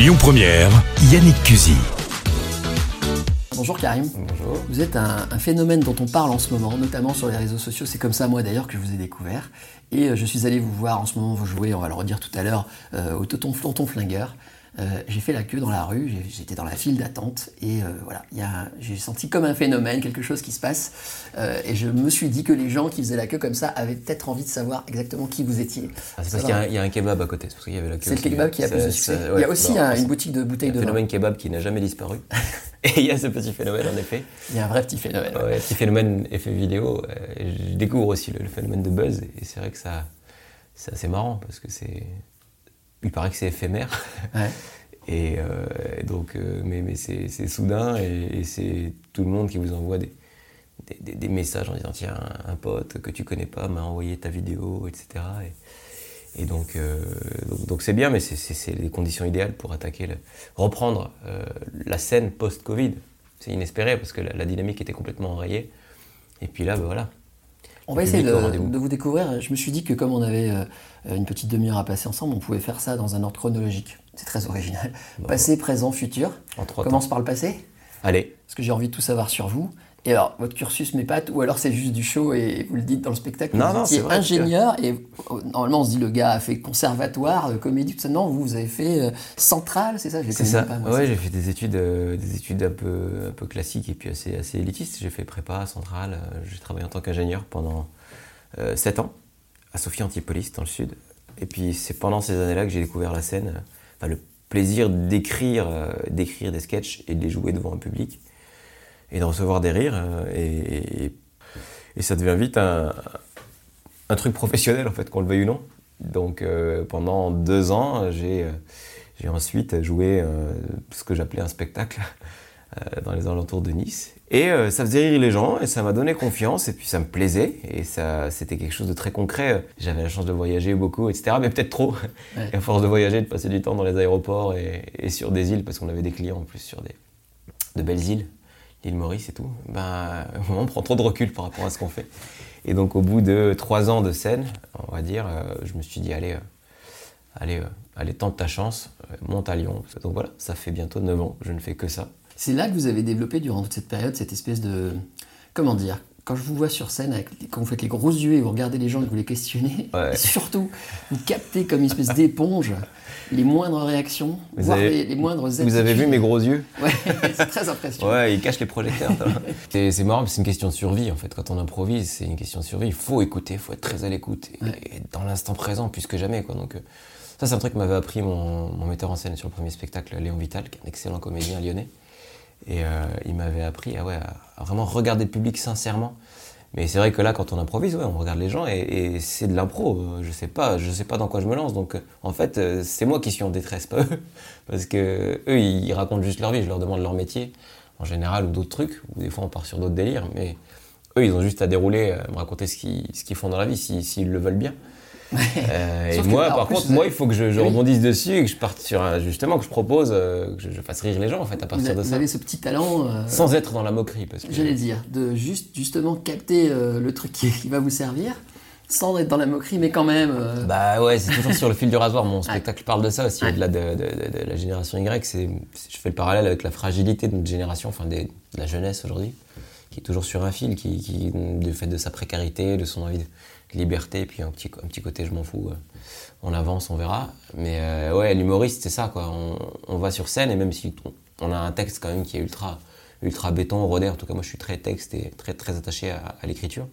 Lyon Première, Yannick Cusy. Bonjour Karim. Bonjour. Vous êtes un, un phénomène dont on parle en ce moment, notamment sur les réseaux sociaux. C'est comme ça, moi d'ailleurs, que je vous ai découvert. Et euh, je suis allé vous voir en ce moment, vous jouez, on va le redire tout à l'heure, euh, au tonton, tonton flingueur. Euh, j'ai fait la queue dans la rue, j'étais dans la file d'attente et euh, voilà, j'ai senti comme un phénomène, quelque chose qui se passe. Euh, et je me suis dit que les gens qui faisaient la queue comme ça avaient peut-être envie de savoir exactement qui vous étiez. Ah, c'est parce qu'il y a un- il y, a un kebab à côté, c'est pour ça qu'il y avait la queue. C'est le kebab qui a plus de succès. ça- il y a aussi un- une boutique de bouteilles de vin. phénomène kebab qui n'a jamais disparu. Et il y a ce petit phénomène en effet. Il y a un vrai petit phénomène. Ouais, petit phénomène effet vidéo. je découvre aussi le, le phénomène de buzz et c'est vrai que ça, c'est assez marrant parce que c'est, il paraît que c'est éphémère. Ouais. Et, euh, donc, euh, mais, mais c'est soudain et, et c'est tout le monde qui vous envoie des, des, des- des messages en disant tiens, un, un pote que tu connais pas m'a envoyé ta vidéo, etc. Et, et donc, euh, donc, donc c'est bien, mais c'est- les conditions idéales pour attaquer, le- reprendre la scène post-Covid. C'est inespéré parce que la, la dynamique était complètement enrayée. Et puis là, ben voilà. On va essayer de, vous découvrir. Je me suis dit que comme on avait euh, une petite demi-heure à passer ensemble, on pouvait faire ça dans un ordre chronologique. C'est très original. Passé, présent, futur. En trois On commence par le passé, Allez, parce que j'ai envie de tout savoir sur vous. Et alors, votre cursus m'épate, ou alors c'est juste du show et vous le dites dans le spectacle. Non, vous non, c'est ingénieur et euh, normalement on se dit le gars a fait conservatoire, euh, comédie, tout ça. Non, vous, vous avez fait euh, centrale, c'est ça? C'est ça. pas, ouais, j'ai fait des études, euh, des études un peu, un peu classiques et puis assez, assez élitistes. J'ai fait prépa centrale. euh, j'ai travaillé en tant qu'ingénieur pendant 7 ans à Sophie Antipolis dans le sud. Et puis c'est pendant ces années-là que j'ai découvert la scène, enfin, le plaisir d'écrire, d'écrire des sketchs et de les jouer devant un public et de recevoir des rires. euh, et, et- et ça devient vite un, un truc professionnel en fait, qu'on le veuille ou non. Donc euh, pendant deux ans, j'ai euh, ensuite joué euh, ce que j'appelais un spectacle euh, dans les alentours de Nice. Et ça faisait rire les gens et ça m'a donné confiance et puis ça me plaisait et ça c'était quelque chose de très concret. J'avais la chance de voyager beaucoup, etc. Mais peut-être trop. Ouais. Et à force de voyager, de passer du temps dans les aéroports et, et sur des îles, parce qu'on avait des clients en plus sur des, de belles îles, l'île Maurice et tout, ben, on prend trop de recul par rapport à ce qu'on fait. Et donc, au bout de trois ans de scène, on va dire, euh, je me suis dit, allez, euh, allez, euh, allez, tente ta chance, monte à Lyon. Donc voilà, ça fait bientôt 9 ans, je ne fais que ça. C'est là que vous avez développé durant toute cette période cette espèce de. Comment dire Quand je vous vois sur scène, avec, quand vous faites les gros yeux et vous regardez les gens et que vous les questionnez, Ouais. surtout, vous captez comme une espèce d'éponge les moindres réactions, Vous voire avez- les, les moindres Vous avez vu mes gros yeux Ouais, c'est très impressionnant. Ouais, ils cachent les projecteurs. c'est marrant, c'est une question de survie en fait. Quand on improvise, c'est une question de survie. Il faut écouter, il faut être très à l'écoute et, et être dans l'instant présent plus que jamais. Quoi. Donc, euh, ça, c'est un truc que m'avait appris mon, mon metteur en scène sur le premier spectacle, Léon Vital, qui est un excellent comédien lyonnais. Et euh, il m'avait appris à, ouais, à vraiment regarder le public sincèrement. Mais c'est vrai que là, quand on improvise, on regarde les gens et, c'est de l'impro. Euh, Je sais pas, je sais pas dans quoi je me lance. Donc, euh, en fait, euh, c'est moi qui suis en détresse, pas eux, parce que eux, ils racontent juste leur vie. Je leur demande leur métier, en général, ou d'autres trucs. Ou des fois, on part sur d'autres délires. Mais eux, ils ont juste à dérouler, me raconter ce qu'ils font dans la vie, si- s'ils le veulent bien. Euh, et que, moi, par contre, vous moi, il faut que je, je Oui. rebondisse dessus et que je parte sur un, justement, que je propose, euh, que je, je fasse rire les gens, en fait, à Vous, partir de vous ça. avez ce petit talent, euh, Sans être dans la moquerie. Parce que j'allais dire, de juste justement capter le truc qui, qui va vous servir, sans être dans la moquerie, mais quand même. Bah ouais, c'est toujours sur le fil du rasoir. Mon spectacle parle de ça aussi, au-delà de, de- de- de la génération Y. Je fais le parallèle avec la fragilité de notre génération, enfin des- de la jeunesse aujourd'hui, qui est toujours sur un fil, qui, qui, du fait de sa précarité, de son envie de liberté, puis un petit, un petit côté je m'en fous. euh, on avance, on verra. Mais euh, ouais, l'humoriste, c'est ça, quoi. On, va sur scène et même si on, a un texte quand même qui est ultra, ultra béton, rodé. En tout cas, moi, je suis très texte et très, très attaché à- l'écriture.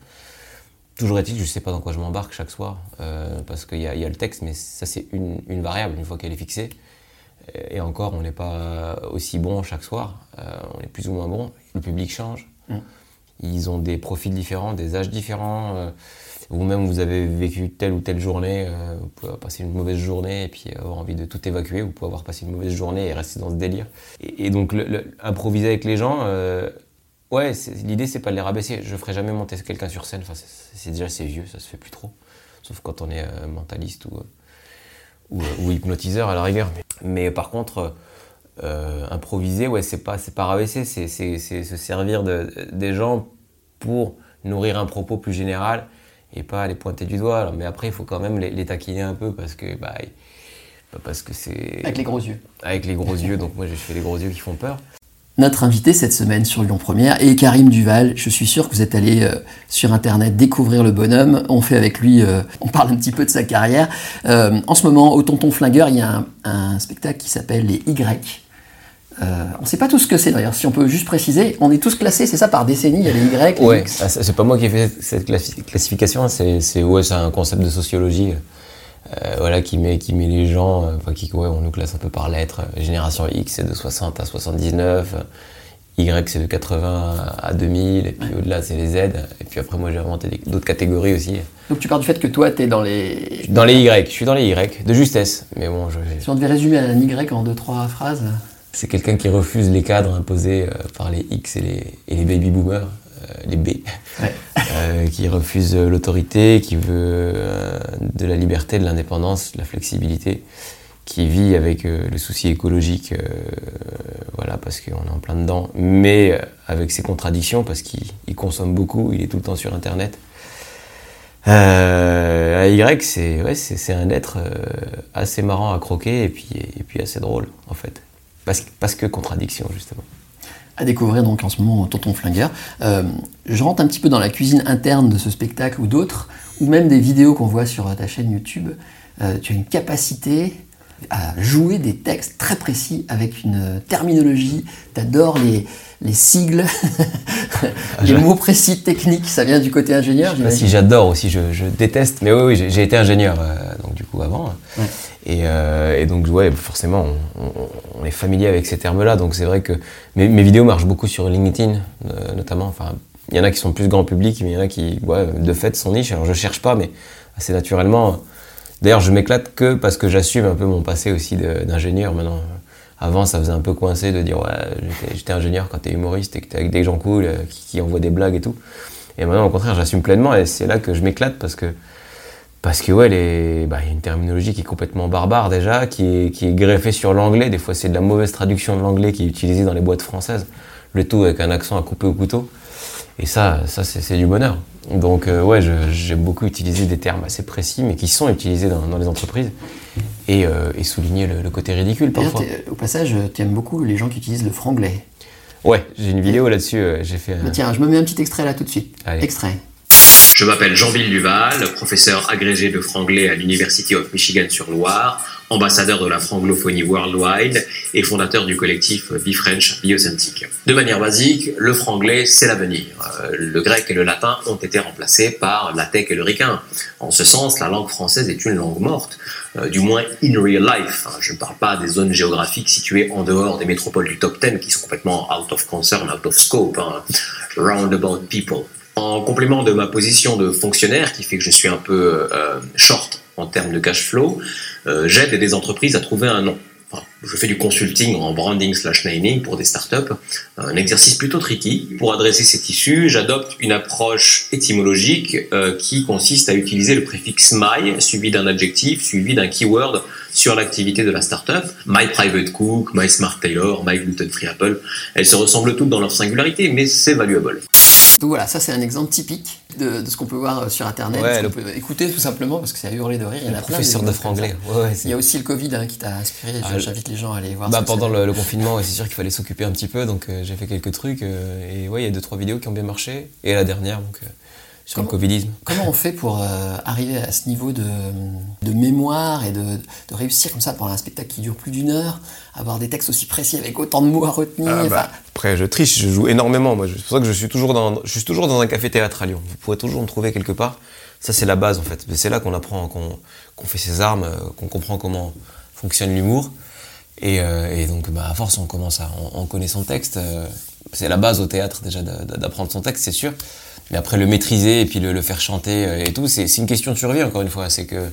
Toujours est-il, je sais pas dans quoi je m'embarque chaque soir, euh, parce qu'il y, a- le texte, mais ça c'est une, une variable, une fois qu'elle est fixée. Et encore, on n'est pas aussi bon chaque soir, euh, on est plus ou moins bon, le public change. Mm. Ils ont des profils différents, des âges différents. euh, Vous-même, vous avez vécu telle ou telle journée, euh, vous pouvez avoir passé une mauvaise journée et puis avoir envie de tout évacuer, vous pouvez avoir passé une mauvaise journée et rester dans ce délire. Et, donc, improviser avec les gens, euh, ouais, l'idée, c'est pas de les rabaisser. Je ferai jamais monter quelqu'un sur scène, c'est- déjà c'est vieux, ça se fait plus trop. Sauf quand on est mentaliste ou hypnotiseur à la rigueur. Mais par contre, euh, improviser, ouais, c'est pas, c'est pas rabaisser, c'est, c'est, c'est se servir de, des gens pour nourrir un propos plus général et pas les pointer du doigt. Alors, mais après, il faut quand même les, les taquiner un peu parce que bah, ils- parce que c'est. Avec les gros yeux. Avec les gros yeux, donc moi j'ai fait les gros yeux qui font peur. Notre invité cette semaine sur Lyon Première est Karim Duval. Je suis sûr que vous êtes allé euh, sur internet découvrir le bonhomme. On fait avec lui, euh, on parle un petit peu de sa carrière. Euh, en ce moment, au Tonton Flingueur, il y a un, un spectacle qui s'appelle les Y. Euh, on ne sait pas tout ce que c'est d'ailleurs, si on peut juste préciser. On est tous classés, c'est ça, par décennie, il y a les Y, les Ouais, X. ah, c'est pas moi qui ai fait cette classi- classification, c'est ouais, un concept de sociologie euh, voilà, qui, met, qui met les gens, euh, enfin, qui, ouais, on nous classe un peu par lettres. Euh, Génération X, c'est de 60 à 79, euh, Y, c'est de 80 à 2000, et puis au-delà, c'est les Z. Et puis après, moi, j'ai inventé d'autres catégories aussi. Donc tu pars du fait que toi, tu es dans les... Dans les Y, je suis dans les Y, de justesse. Mais bon, je- Si on devait résumer un Y en deux, trois phrases... c'est quelqu'un qui refuse les cadres imposés euh, par les X et les, et les baby boomers, euh, les B, Ouais. euh, qui refuse l'autorité, qui veut de la liberté, de l'indépendance, de la flexibilité, qui vit avec le souci écologique, voilà, parce qu'on est en plein dedans, mais avec ses contradictions, parce qu'il il consomme beaucoup, il est tout le temps sur Internet. Euh, un Y, c'est ouais, un être euh, assez marrant à croquer et puis, et puis assez drôle, en fait. Parce, que- contradiction, justement. à découvrir donc en ce moment Tonton Flingueur. Euh, je rentre un petit peu dans la cuisine interne de ce spectacle ou d'autres, ou même des vidéos qu'on voit sur ta chaîne YouTube. Euh, tu as une capacité à jouer des textes très précis avec une terminologie. Tu adores les, les sigles, les mots précis techniques. Ça vient du côté ingénieur, Je sais pas j'imagine. si j'adore aussi, je, je déteste, mais oui, oui, j'ai- j'ai été ingénieur, euh, donc du coup, avant. Ouais. Et, euh, et donc, ouais, forcément, on, on- on est familier avec ces termes-là, donc c'est vrai que mes, mes vidéos marchent beaucoup sur LinkedIn, euh, notamment. Enfin, il y en a qui sont plus grand public, mais il y en a qui, ouais, de fait, sont niche. Alors, je cherche pas, mais assez naturellement. D'ailleurs, je m'éclate que parce que j'assume un peu mon passé aussi d'ingénieur maintenant. Avant, ça faisait un peu coincé de dire, j'étais- ingénieur quand t'es humoriste et que t'es avec des gens cool euh, qui, envoient des blagues et tout. Et maintenant, au contraire, j'assume pleinement et c'est là que je m'éclate parce que, parce que ouais, bah, il y a une terminologie qui est complètement barbare déjà, qui est, greffée sur l'anglais. Des fois, c'est de la mauvaise traduction de l'anglais qui est utilisée dans les boîtes françaises. Le tout avec un accent à couper au couteau. Et ça, ça c'est du bonheur. Donc, euh, ouais, j'aime beaucoup utiliser des termes assez précis, mais qui sont utilisés dans, dans les entreprises et, euh, et souligner le, le côté ridicule parfois. au passage, tu aimes beaucoup les gens qui utilisent le franglais. Ouais, j'ai une vidéo là-dessus. euh, J'ai fait. un- Mais tiens, je me mets un petit extrait là tout de suite. Allez. Extrait. Je m'appelle Jean-Ville Duval, professeur agrégé de franglais à l'University of Michigan-sur-Loire, ambassadeur de la franglophonie worldwide et fondateur du collectif Be French Be. De manière basique, le franglais, c'est l'avenir. Euh, Le grec et le latin ont été remplacés par la tech et le ricain. En ce sens, la langue française est une langue morte, euh, du moins in real life. Hein, Je ne parle pas des zones géographiques situées en dehors des métropoles du top 10 qui sont complètement out of concern, out of scope. hein. Roundabout people. En complément de ma position de fonctionnaire, qui fait que je suis un peu euh, short en termes de cash flow, euh, j'aide des entreprises à trouver un nom. Je fais du consulting en branding slash naming pour des startups, un exercice plutôt tricky. Pour adresser ces tissus, j'adopte une approche étymologique euh, qui consiste à utiliser le préfixe my suivi d'un adjectif suivi d'un keyword sur l'activité de la startup. My private cook, my smart tailor, my gluten free apple. Elles se ressemblent toutes dans leur singularité, mais c'est valuable. Donc voilà, ça c'est un exemple typique de, de ce qu'on peut voir euh, sur internet, Ouais, ce le- qu'on peut écouter tout simplement parce que c'est à hurler de rire. Il y en a plein. Professeur de franglais. Ouais, Il y a aussi le Covid hein, qui t'a inspiré. Ah, J'invite les gens à aller voir. Bah, pendant le, le confinement, c'est sûr qu'il fallait s'occuper un petit peu, donc euh, j'ai fait quelques trucs. euh, et ouais, il y a deux trois vidéos qui ont bien marché. Et la dernière, donc euh, sur Comment- le covidisme. Comment on fait pour euh, arriver à ce niveau de, de mémoire et de, de réussir comme ça pendant un spectacle qui dure plus d'une heure, avoir des textes aussi précis avec autant de mots à retenir Ah, bah, après, je triche, je joue énormément. Moi, c'est pour ça que je suis toujours dans, je suis toujours dans un café théâtre à Lyon. Vous pourrez toujours me trouver quelque part. Ça, c'est la base en fait. C'est là qu'on apprend, qu'on fait ses armes, euh, qu'on comprend comment fonctionne l'humour. Et, euh, et donc, bah, à force, on commence à, on, on connaît son texte. euh, c'est la base au théâtre déjà d'apprendre son texte, c'est sûr. Mais après, le maîtriser et puis le, le faire chanter euh, et tout, c'est c'est une question de survie encore une fois. C'est que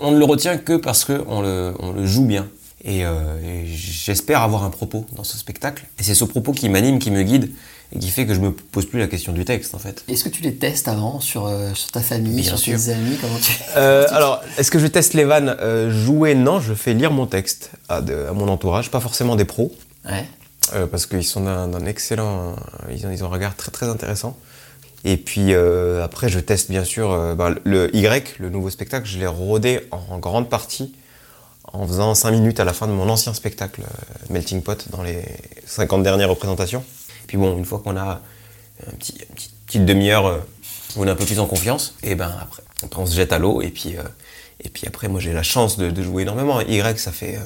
on- ne le retient que parce qu'on le, on le joue bien. Et, euh, et j'espère avoir un propos dans ce spectacle. Et c'est ce propos qui m'anime, qui me guide, et qui fait que je me pose plus la question du texte, en fait. Est-ce que tu les testes avant sur, euh, sur ta famille, Bien sur sûr. tes amis comment tu... Euh, alors, est-ce que je teste les vannes Euh, Jouer, non. Je fais lire mon texte à, de- à mon entourage, pas forcément des pros, Ouais. euh, parce qu'ils sont d'un d'un excellent... Ils ont, ils ont un regard très très intéressant. Et puis euh, après, je teste bien sûr euh, bah, le Y, le nouveau spectacle, je l'ai rodé en, grande partie en faisant 5 minutes à la fin de mon ancien spectacle euh, Melting Pot dans les 50 dernières représentations. Puis bon, une fois qu'on a une petit, petite demi-heure où on est un peu plus en confiance, et ben après, on se jette à l'eau et puis, et puis après moi j'ai la chance de, jouer énormément. Y, ça fait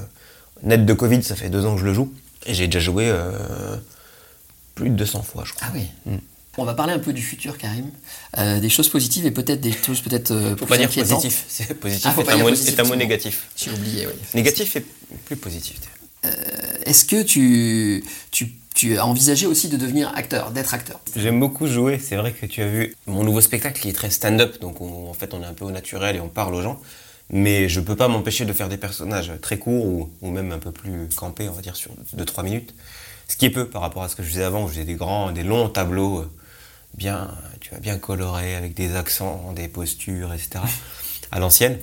net de Covid, ça fait deux ans que je le joue. Et j'ai déjà joué plus de 200 fois, je crois. Ah oui. Mm. On va parler un peu du futur, Karim. Euh, des choses positives et peut-être des choses peut-être. Euh, faut pas dire positif. C'est positif. Ah, est, un mot, négatif. J'ai oublié, oui. Négatif et plus positif. Euh, est-ce que tu, tu, tu, as envisagé aussi de devenir acteur, d'être acteur? J'aime beaucoup jouer. C'est vrai que tu as vu mon nouveau spectacle qui est très stand-up. Donc en fait, on est un peu au naturel et on parle aux gens. Mais je peux pas m'empêcher de faire des personnages très courts ou, ou, même un peu plus campés, on va dire, sur 2-3 minutes. Ce qui est peu par rapport à ce que je faisais avant, où j'ai des grands, des longs tableaux bien, tu vois, bien coloré, avec des accents, des postures, etc. à l'ancienne,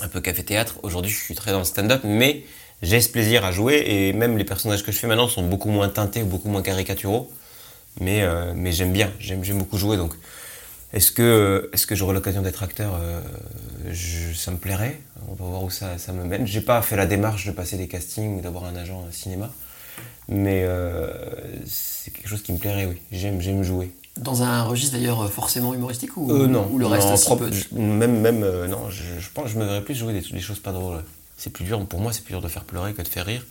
un peu café-théâtre. Aujourd'hui, je suis très dans le stand-up, mais j'ai ce plaisir à jouer et même les personnages que je fais maintenant sont beaucoup moins teintés, beaucoup moins caricaturaux. Mais, euh, mais j'aime bien, j'aime, beaucoup jouer. Donc, est-ce que, est-ce que j'aurai l'occasion d'être acteur euh, Ça me plairait. On va voir où ça, ça me mène. J'ai pas fait la démarche de passer des castings ou d'avoir un agent cinéma. Mais euh, c'est quelque chose qui me plairait, oui. J'aime jouer. Dans un registre d'ailleurs forcément humoristique ou, euh, non, ou le reste non, peu Même, même euh, non, je, pense que je me verrais plus jouer des, choses pas drôles. C'est plus dur, pour moi, c'est plus dur de faire pleurer que de faire rire.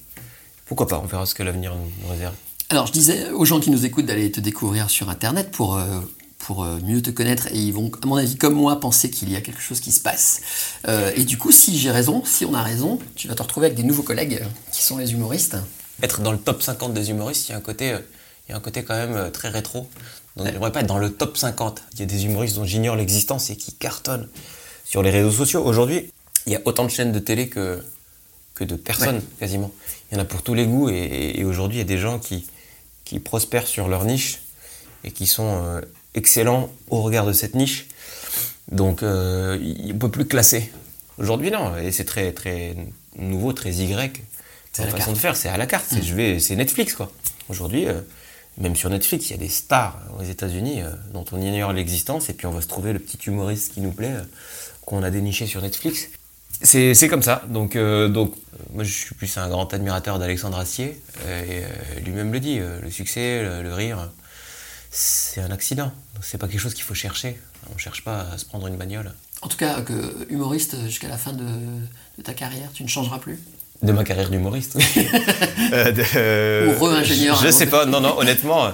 Pourquoi pas On verra ce que l'avenir nous, réserve. Alors, je disais aux gens qui nous écoutent d'aller te découvrir sur Internet pour, euh, pour mieux te connaître et ils vont, à mon avis, comme moi, penser qu'il y a quelque chose qui se passe. et du coup, si j'ai raison, si on a raison, tu vas te retrouver avec des nouveaux collègues qui sont les humoristes. Être dans le top 50 des humoristes, il y a un côté, il y a un côté quand même très rétro donc j'aimerais pas être dans le top 50. Il y a des humoristes dont j'ignore l'existence et qui cartonnent sur les réseaux sociaux. Aujourd'hui, il y a autant de chaînes de télé que, que de personnes, quasiment. Il y en a pour tous les goûts et, aujourd'hui, il y a des gens qui, qui prospèrent sur leur niche et qui sont euh, excellents au regard de cette niche. Donc, euh, il ne peut plus classer. Aujourd'hui, non. Et c'est très, très nouveau, très Y. C'est la façon de faire, c'est à la carte. Mmh. C'est Netflix, quoi. Aujourd'hui, euh, même sur Netflix, il y a des stars aux États-Unis euh, dont on ignore l'existence, et puis on va se trouver le petit humoriste qui nous plaît, euh, qu'on a déniché sur Netflix. C'est comme ça. Donc, euh, donc, moi, je suis plus un grand admirateur d'Alexandre Astier, et lui-même le dit le succès, le, rire, c'est un accident. C'est pas quelque chose qu'il faut chercher. On cherche pas à se prendre une bagnole. En tout cas, humoriste jusqu'à la fin de ta carrière, tu ne changeras plus? De ma carrière d'humoriste, oui. euh, Ou re-ingénieur. Je, sais pas, non, non, honnêtement,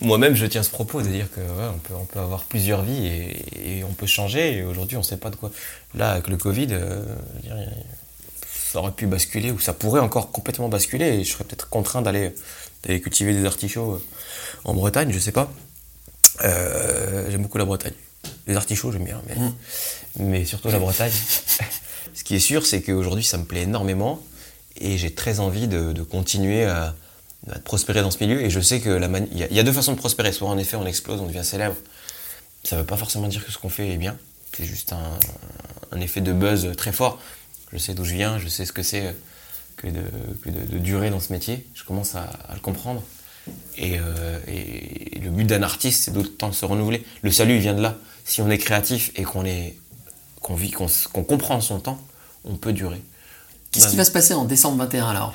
moi-même je tiens ce propos de dire que on, peut, on peut avoir plusieurs vies et, on peut changer. Et aujourd'hui, on ne sait pas de quoi. Là, avec le Covid, euh, ça aurait pu basculer ou ça pourrait encore complètement basculer et je serais peut-être contraint d'aller cultiver des artichauts euh, en Bretagne, je sais pas. Euh, j'aime beaucoup la Bretagne. Les artichauts, j'aime bien, mais, mm. mais surtout la Bretagne. Ce qui est sûr, c'est qu'aujourd'hui, ça me plaît énormément et j'ai très envie de, continuer à, prospérer dans ce milieu. Et je sais que il y, a deux façons de prospérer. Soit en effet, on explose, on devient célèbre. Ça ne veut pas forcément dire que ce qu'on fait est bien. C'est juste un, effet de buzz très fort. Je sais d'où je viens, je sais ce que c'est que, de, durer dans ce métier. Je commence à, le comprendre. Euh, et, le but d'un artiste, c'est d'autant se renouveler. Le salut, vient de là. Si on est créatif et qu'on vit, qu'on comprend son temps, on peut durer. Qu'est-ce qui va se passer en décembre 21 alors?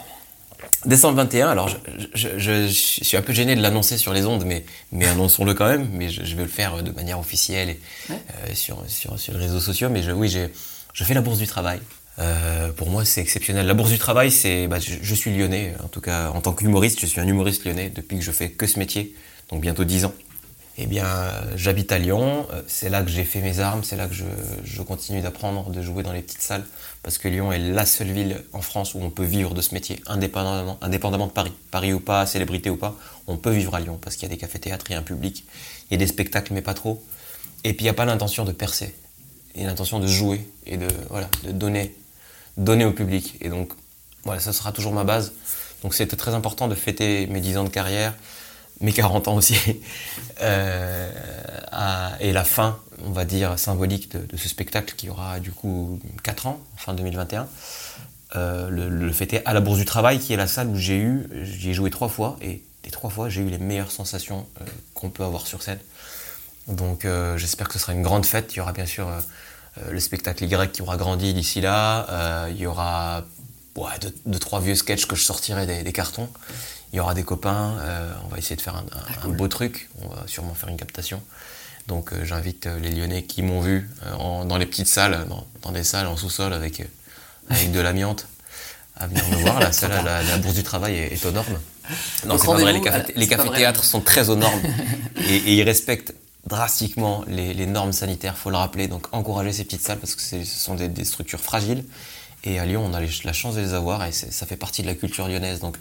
Décembre 21, alors je, suis un peu gêné de l'annoncer sur les ondes, mais, mais annonçons-le quand même, mais je, vais le faire de manière officielle et, euh, sur, sur, sur, les réseaux sociaux. Mais oui, je fais la bourse du travail. Euh, pour moi, c'est exceptionnel. La bourse du travail, c'est, bah, je, suis lyonnais, en tout cas en tant qu'humoriste, je suis un humoriste lyonnais depuis que je fais que ce métier, donc bientôt 10 ans. Eh bien, j'habite à Lyon, euh, c'est là que j'ai fait mes armes, c'est là que je, continue d'apprendre, de jouer dans les petites salles, parce que Lyon est la seule ville en France où on peut vivre de ce métier, indépendamment, indépendamment de Paris. Paris ou pas, célébrité ou pas, on peut vivre à Lyon, parce qu'il y a des cafés-théâtres, il y a un public, il y a des spectacles, mais pas trop. Et puis il n'y a pas l'intention de percer, il y a l'intention de jouer et de, donner, donner au public. Et donc, voilà, ça sera toujours ma base. Donc c'était très important de fêter mes 10 ans de carrière, mes 40 ans aussi, euh, et la fin, on va dire, symbolique de, ce spectacle qui aura du coup 4 ans, fin 2021. Euh, le, le, fêter à la Bourse du Travail, qui est la salle où j'ai eu, j'y ai joué trois fois, et les trois fois, j'ai eu les meilleures sensations euh, qu'on peut avoir sur scène. Donc j'espère que ce sera une grande fête. Il y aura bien sûr le spectacle Y qui aura grandi d'ici là. il y aura ouais, deux, deux, trois vieux sketchs que je sortirai des, des cartons. Il y aura des copains, euh, on va essayer de faire un, un- Ah, un beau truc, on va sûrement faire une captation. Donc euh, j'invite euh, les Lyonnais qui m'ont vu en- dans les petites salles, dans, dans des salles en sous-sol avec, avec de l'amiante, à venir me voir. La salle, la, la bourse du travail est, est aux normes. Non, c'est pas vrai, les, cafés, les vrai. cafés-théâtres sont très aux normes et, et ils respectent drastiquement les, les normes sanitaires, faut le rappeler. Donc encourager ces petites salles parce que ce sont des, des structures fragiles. Et à Lyon, on a les- la chance de les avoir et ça fait partie de la culture lyonnaise. Donc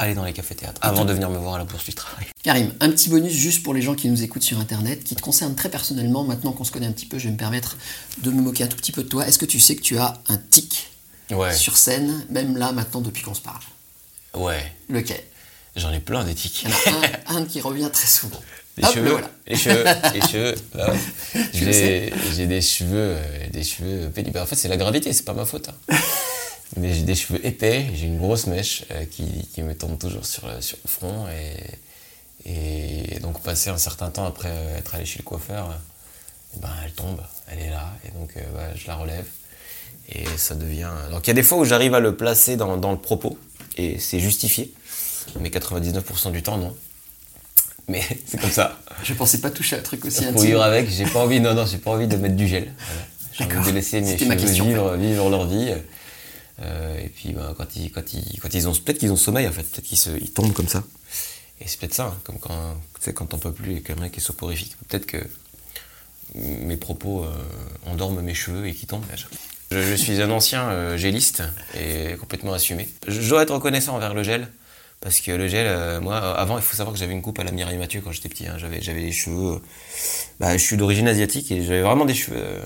allez dans les cafés-théâtres avant de venir me voir à la Bourse du Travail. Karim, un petit bonus juste pour les gens qui nous écoutent sur Internet, qui te concerne très personnellement. Maintenant qu'on se connaît un petit peu, je vais me permettre de me moquer un tout petit peu de toi. Est-ce que tu sais que tu as un tic Ouais, sur scène, même là, maintenant, depuis qu'on se parle? Ouais, Lequel? J'en ai plein des tics. Il y en a un, un qui revient très souvent. Les Hop, cheveux, voilà. les cheveux, les cheveux. j'ai des cheveux, euh, des cheveux pénibles. En fait, c'est la gravité, c'est pas ma faute. hein. Mais j'ai des cheveux épais, j'ai une grosse mèche euh, qui, qui me tombe toujours sur, le- sur le front. Et, et donc, passer un certain temps après euh, être allé chez le coiffeur, euh, eh ben, elle tombe, elle est là. Et donc, euh, bah, je la relève. Et ça devient. Donc, il y a des fois où j'arrive à le placer dans, dans le propos, et c'est justifié. Mais 99% du temps, non. Mais c'est comme ça. Je pensais pas toucher à un truc aussi intime. vivre avec, j'ai pas envie, non, non, j'ai pas envie de mettre du gel. Voilà. J'ai envie de laisser mes cheveux vivre, vivre leur vie. Euh, et puis bah, quand, ils, quand, ils, quand ils ont, peut-être qu'ils ont sommeil en fait, peut-être qu'ils se- ils tombent comme ça. Et c'est peut-être ça, hein, comme quand, tu quand t'en peux plus et qu'un mec est soporifique. Peut-être que mes propos euh, endorment mes cheveux et qu'ils tombent. Je, je suis un ancien euh, géliste et complètement assumé. Je, je dois être reconnaissant envers le gel. Parce que le gel, euh, moi, euh, avant, il faut savoir que j'avais une coupe à la Mireille Mathieu quand j'étais petit. hein. J'avais, j'avais les cheveux. euh, bah, je suis d'origine asiatique et j'avais vraiment des cheveux,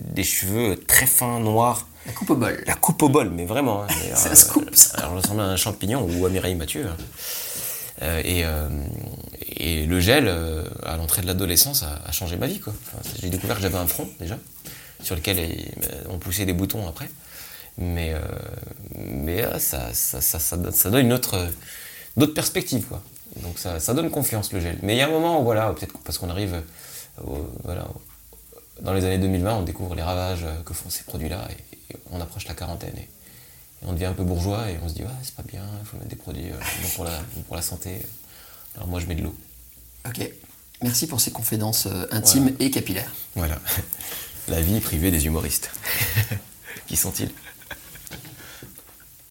des cheveux très fins, noirs. La coupe au bol. La coupe au bol, mais vraiment. hein. C'est un euh, scoop, ça. Alors, je ressemble à un champignon ou à Mireille Mathieu. hein. Et, euh, et le gel, euh, à l'entrée de l'adolescence, a, a changé ma vie. Quoi. Enfin, j'ai découvert que j'avais un front, déjà, sur lequel on poussait des boutons après. Mais, euh, mais euh, ça, ça, ça, donne, ça donne une autre, d'autres perspectives. Quoi. Donc ça, ça donne confiance, le gel. Mais il y a un moment où, voilà, peut-être parce qu'on arrive euh, au- voilà, dans les années 2020, on découvre les ravages que font ces produits-là et, et on approche la quarantaine. Et, et on devient un peu bourgeois et on se dit, ouais, c'est pas bien, il faut mettre des produits euh, pour, la, pour la santé. Alors moi, je mets de l'eau. Ok. Merci pour ces confidences euh, intimes et capillaires. Voilà. La vie privée des humoristes. Qui sont-ils?